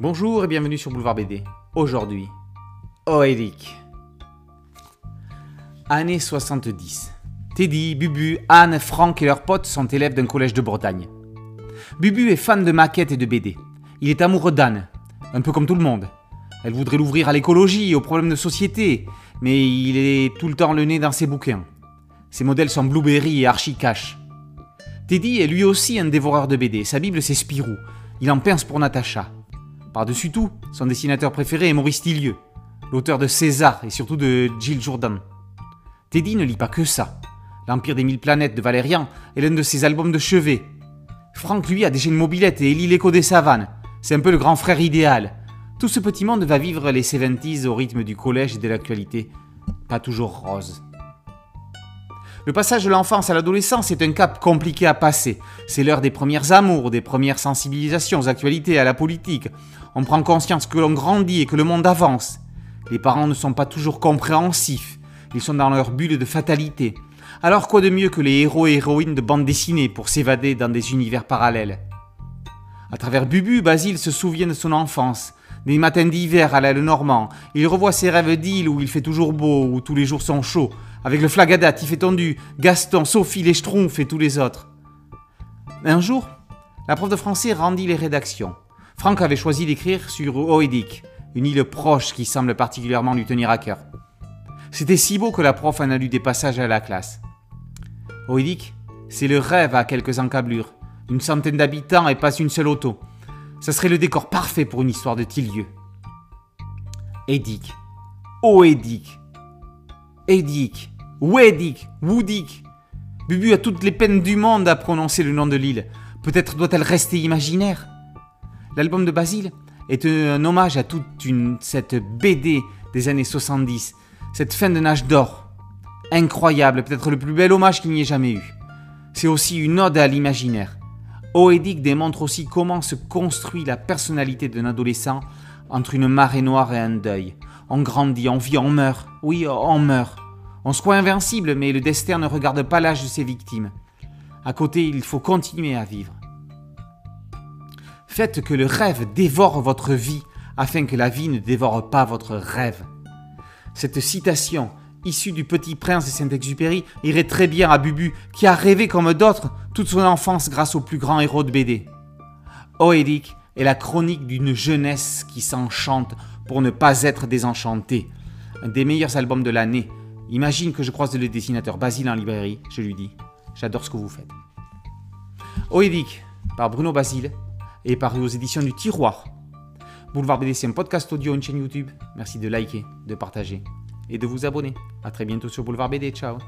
Bonjour et bienvenue sur Boulevard BD. Aujourd'hui, Oedic. Année 70. Teddy, Bubu, Anne, Franck et leurs potes sont élèves d'un collège de Bretagne. Bubu est fan de maquettes et de BD. Il est amoureux d'Anne, un peu comme tout le monde. Elle voudrait l'ouvrir à l'écologie aux problèmes de société, mais il est tout le temps le nez dans ses bouquins. Ses modèles sont Blueberry et Archie-Cash. Teddy est lui aussi un dévoreur de BD. Sa Bible, c'est Spirou. Il en pince pour Natacha. Par-dessus tout, son dessinateur préféré est Maurice Tillieu, l'auteur de César et surtout de Jill Jourdan. Teddy ne lit pas que ça. L'Empire des Mille Planètes de Valérian est l'un de ses albums de chevet. Franck, lui, a déjà une mobilette et lit l'écho des savanes. C'est un peu le grand frère idéal. Tout ce petit monde va vivre les 70s au rythme du collège et de l'actualité. Pas toujours rose. Le passage de l'enfance à l'adolescence est un cap compliqué à passer. C'est l'heure des premières amours, des premières sensibilisations aux actualités, à la politique. On prend conscience que l'on grandit et que le monde avance. Les parents ne sont pas toujours compréhensifs. Ils sont dans leur bulle de fatalité. Alors quoi de mieux que les héros et héroïnes de bande dessinée pour s'évader dans des univers parallèles? À travers Bubu, Basile se souvient de son enfance. Des matins d'hiver à l'aile normand, il revoit ses rêves d'île où il fait toujours beau, où tous les jours sont chauds, avec le flagadat, fait Tendu, Gaston, Sophie, les Schtroumpfs et tous les autres. Un jour, la prof de français rendit les rédactions. Franck avait choisi d'écrire sur Oedic, une île proche qui semble particulièrement lui tenir à cœur. C'était si beau que la prof en a lu des passages à la classe. Oedic, c'est le rêve à quelques encablures, une centaine d'habitants et pas une seule auto. Ça serait le décor parfait pour une histoire de Tilieu. Edic. Oedic. Edic, Wedic, Woudic. Bubu a toutes les peines du monde à prononcer le nom de l'île. Peut-être doit-elle rester imaginaire L'album de Basile est un hommage à toute cette BD des années 70, cette fin de nage d'or. Incroyable, peut-être le plus bel hommage qu'il n'y ait jamais eu. C'est aussi une ode à l'imaginaire. Oedic démontre aussi comment se construit la personnalité d'un adolescent entre une marée noire et un deuil. On grandit, on vit, on meurt. Oui, on meurt. On se croit invincible, mais le destin ne regarde pas l'âge de ses victimes. À côté, il faut continuer à vivre. Faites que le rêve dévore votre vie afin que la vie ne dévore pas votre rêve. Cette citation, issue du Petit Prince de Saint-Exupéry, irait très bien à Bubu, qui a rêvé comme d'autres toute son enfance grâce au plus grand héros de BD. Oedic est la chronique d'une jeunesse qui s'enchante pour ne pas être désenchantée. Un des meilleurs albums de l'année. Imagine que je croise le dessinateur Basile en librairie, je lui dis J'adore ce que vous faites. Oedic, par Bruno Basile, et paru aux éditions du Tiroir. Boulevard BD, c'est un podcast audio, une chaîne YouTube. Merci de liker, de partager et de vous abonner. A très bientôt sur Boulevard BD. Ciao